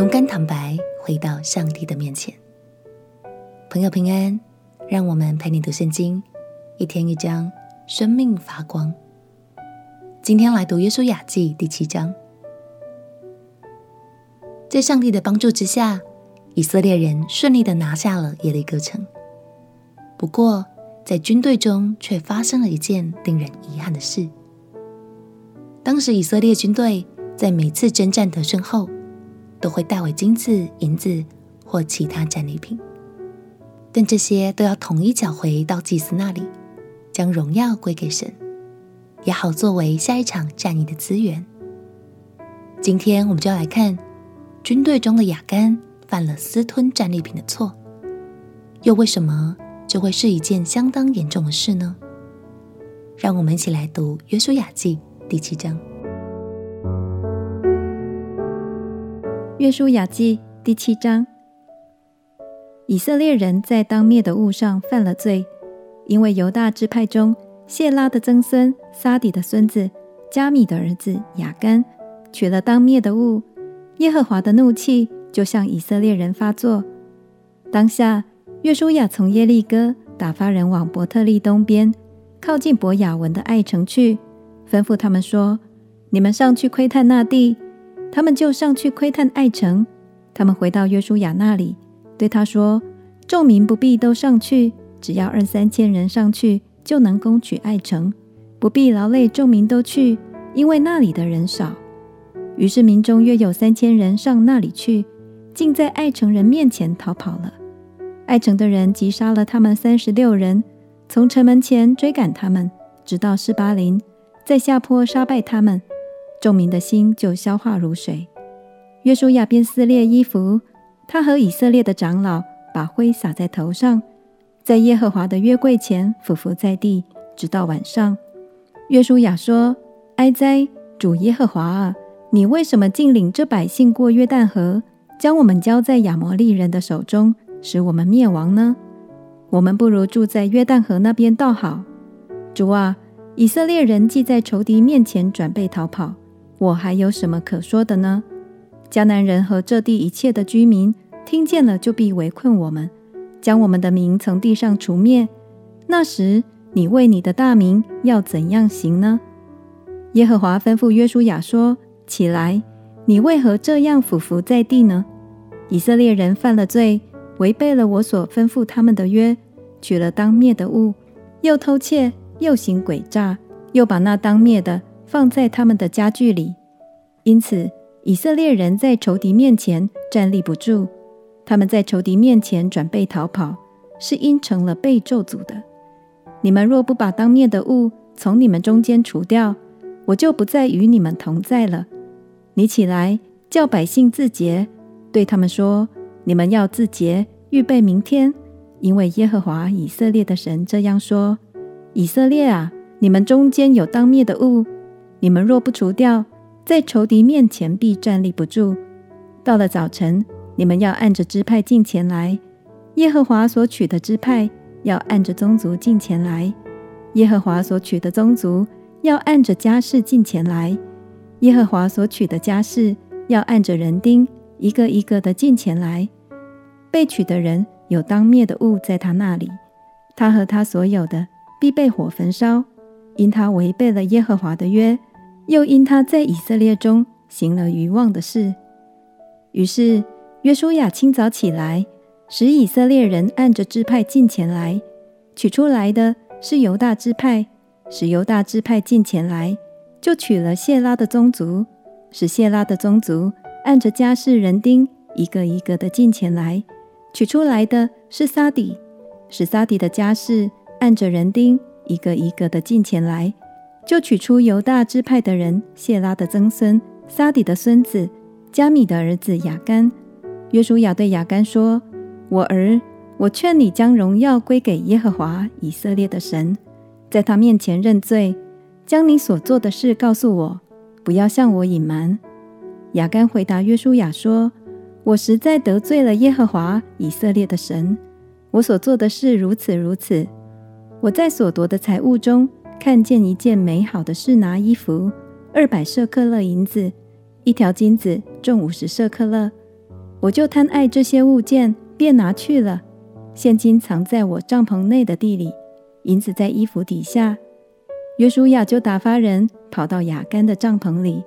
勇敢坦白，回到上帝的面前。朋友平安，让我们陪你读圣经，一天一章，生命发光。今天来读约书亚记第七章。在上帝的帮助之下，以色列人顺利的拿下了耶利哥城。不过，在军队中却发生了一件令人遗憾的事。当时以色列军队在每次征战得胜后，都会带回金子、银子或其他战利品，但这些都要统一缴回到祭司那里，将荣耀归给神，也好作为下一场战役的资源。今天我们就要来看军队中的亚干犯了私吞战利品的错，又为什么就会是一件相当严重的事呢？让我们一起来读《约书亚记》第七章。约书亚记第七章：以色列人在当灭的物上犯了罪，因为犹大支派中谢拉的曾孙撒底的孙子加米的儿子雅干取了当灭的物，耶和华的怒气就向以色列人发作。当下，约书亚从耶利哥打发人往伯特利东边，靠近伯亚文的爱城去，吩咐他们说：“你们上去窥探那地。”他们就上去窥探爱城。他们回到约书亚那里，对他说：“众民不必都上去，只要二三千人上去，就能攻取爱城，不必劳累众民都去，因为那里的人少。”于是民中约有三千人上那里去，竟在爱城人面前逃跑了。爱城的人击杀了他们三十六人，从城门前追赶他们，直到示巴林，在下坡杀败他们。众民的心就消化如水。约书亚便撕裂衣服，他和以色列的长老把灰撒在头上，在耶和华的约柜前俯伏在地，直到晚上。约书亚说：“哀哉，主耶和华啊！你为什么竟领这百姓过约旦河，将我们交在亚摩利人的手中，使我们灭亡呢？我们不如住在约旦河那边倒好。主啊，以色列人既在仇敌面前准备逃跑。”我还有什么可说的呢？迦南人和这地一切的居民听见了，就必围困我们，将我们的民从地上除灭。那时，你为你的大名要怎样行呢？耶和华吩咐约书亚说：“起来，你为何这样俯伏在地呢？以色列人犯了罪，违背了我所吩咐他们的约，取了当灭的物，又偷窃，又行诡诈，又把那当灭的。”放在他们的家具里，因此以色列人在仇敌面前站立不住。他们在仇敌面前转背逃跑，是因成了被咒诅的。你们若不把当灭的物从你们中间除掉，我就不再与你们同在了。你起来，叫百姓自洁，对他们说：你们要自洁，预备明天，因为耶和华以色列的神这样说：以色列啊，你们中间有当灭的物。你们若不除掉，在仇敌面前必站立不住。到了早晨，你们要按着支派进前来；耶和华所取的支派要按着宗族进前来；耶和华所取的宗族要按着家世进前来；耶和华所取的家世要按着人丁一个一个的进前来。被取的人有当灭的物在他那里，他和他所有的必被火焚烧，因他违背了耶和华的约。又因他在以色列中行了愚妄的事，于是约书亚清早起来，使以色列人按着支派进前来，取出来的是犹大支派，使犹大支派进前来，就取了谢拉的宗族，使谢拉的宗族按着家室人丁一个一个的进前来，取出来的是撒底，使撒底的家室按着人丁一个一个的进前来。就取出犹大支派的人谢拉的曾孙撒底的孙子加米的儿子雅干。约书亚对雅干说：“我儿，我劝你将荣耀归给耶和华以色列的神，在他面前认罪，将你所做的事告诉我，不要向我隐瞒。”雅干回答约书亚说：“我实在得罪了耶和华以色列的神，我所做的事如此如此。我在所夺的财物中。”看见一件美好的事拿衣服，二百舍客勒银子，一条金子重五十舍客勒。我就贪爱这些物件，便拿去了。现金藏在我帐篷内的地里，银子在衣服底下。约书亚就打发人跑到雅干的帐篷里，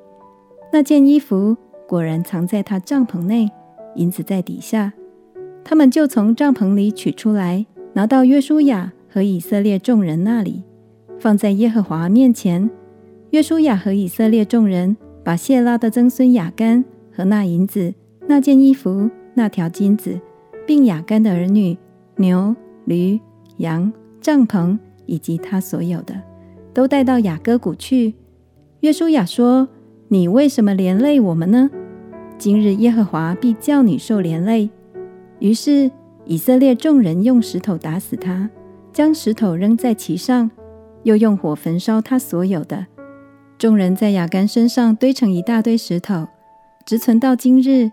那件衣服果然藏在他帐篷内，银子在底下。他们就从帐篷里取出来，拿到约书亚和以色列众人那里，放在耶和华面前。约书亚和以色列众人把谢拉的曾孙雅干和那银子、那件衣服、那条金子，并雅干的儿女、牛、驴、羊、帐篷以及他所有的，都带到雅各谷去。约书亚说：“你为什么连累我们呢？今日耶和华必叫你受连累。”于是以色列众人用石头打死他，将石头扔在其上，又用火焚烧他所有的。众人在雅干身上堆成一大堆石头，直存到今日。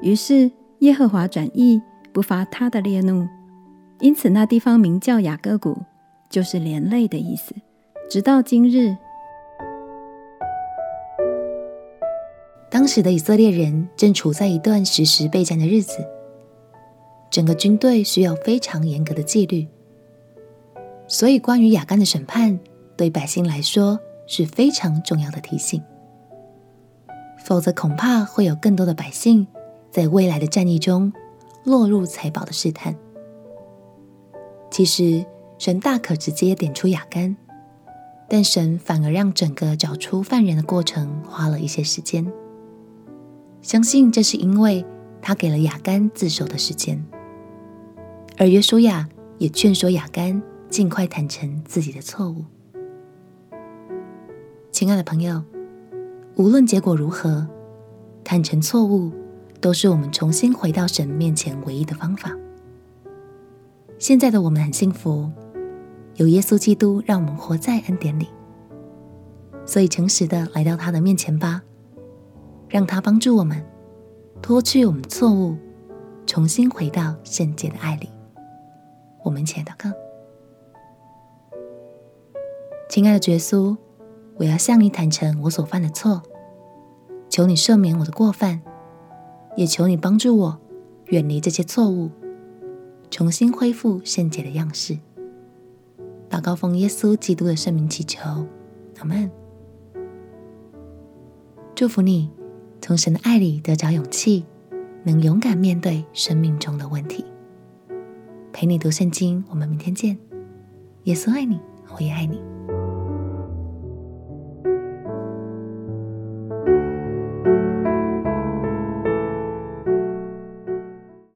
于是耶和华转意，不发他的烈怒，因此那地方名叫雅各谷，就是连累的意思。直到今日，当时的以色列人正处在一段时时备战的日子，整个军队需要非常严格的纪律，所以关于亚干的审判，对百姓来说是非常重要的提醒。否则，恐怕会有更多的百姓在未来的战役中落入财宝的试探。其实，神大可直接点出亚干，但神反而让整个找出犯人的过程花了一些时间。相信这是因为他给了亚干自首的时间，而约书亚也劝说亚干尽快坦诚自己的错误。亲爱的朋友，无论结果如何，坦诚错误都是我们重新回到神面前唯一的方法。现在的我们很幸福。有耶稣基督，让我们活在恩典里，所以诚实的来到他的面前吧，让他帮助我们脱去我们错误，重新回到圣洁的爱里。我们一起来祷告。亲爱的耶稣，我要向你坦诚我所犯的错，求你赦免我的过犯，也求你帮助我远离这些错误，重新恢复圣洁的样式。祷告奉耶稣基督的圣名祈求，阿门。祝福你，从神的爱里得着勇气，能勇敢面对生命中的问题。陪你读圣经，我们明天见。耶稣爱你，我也爱你。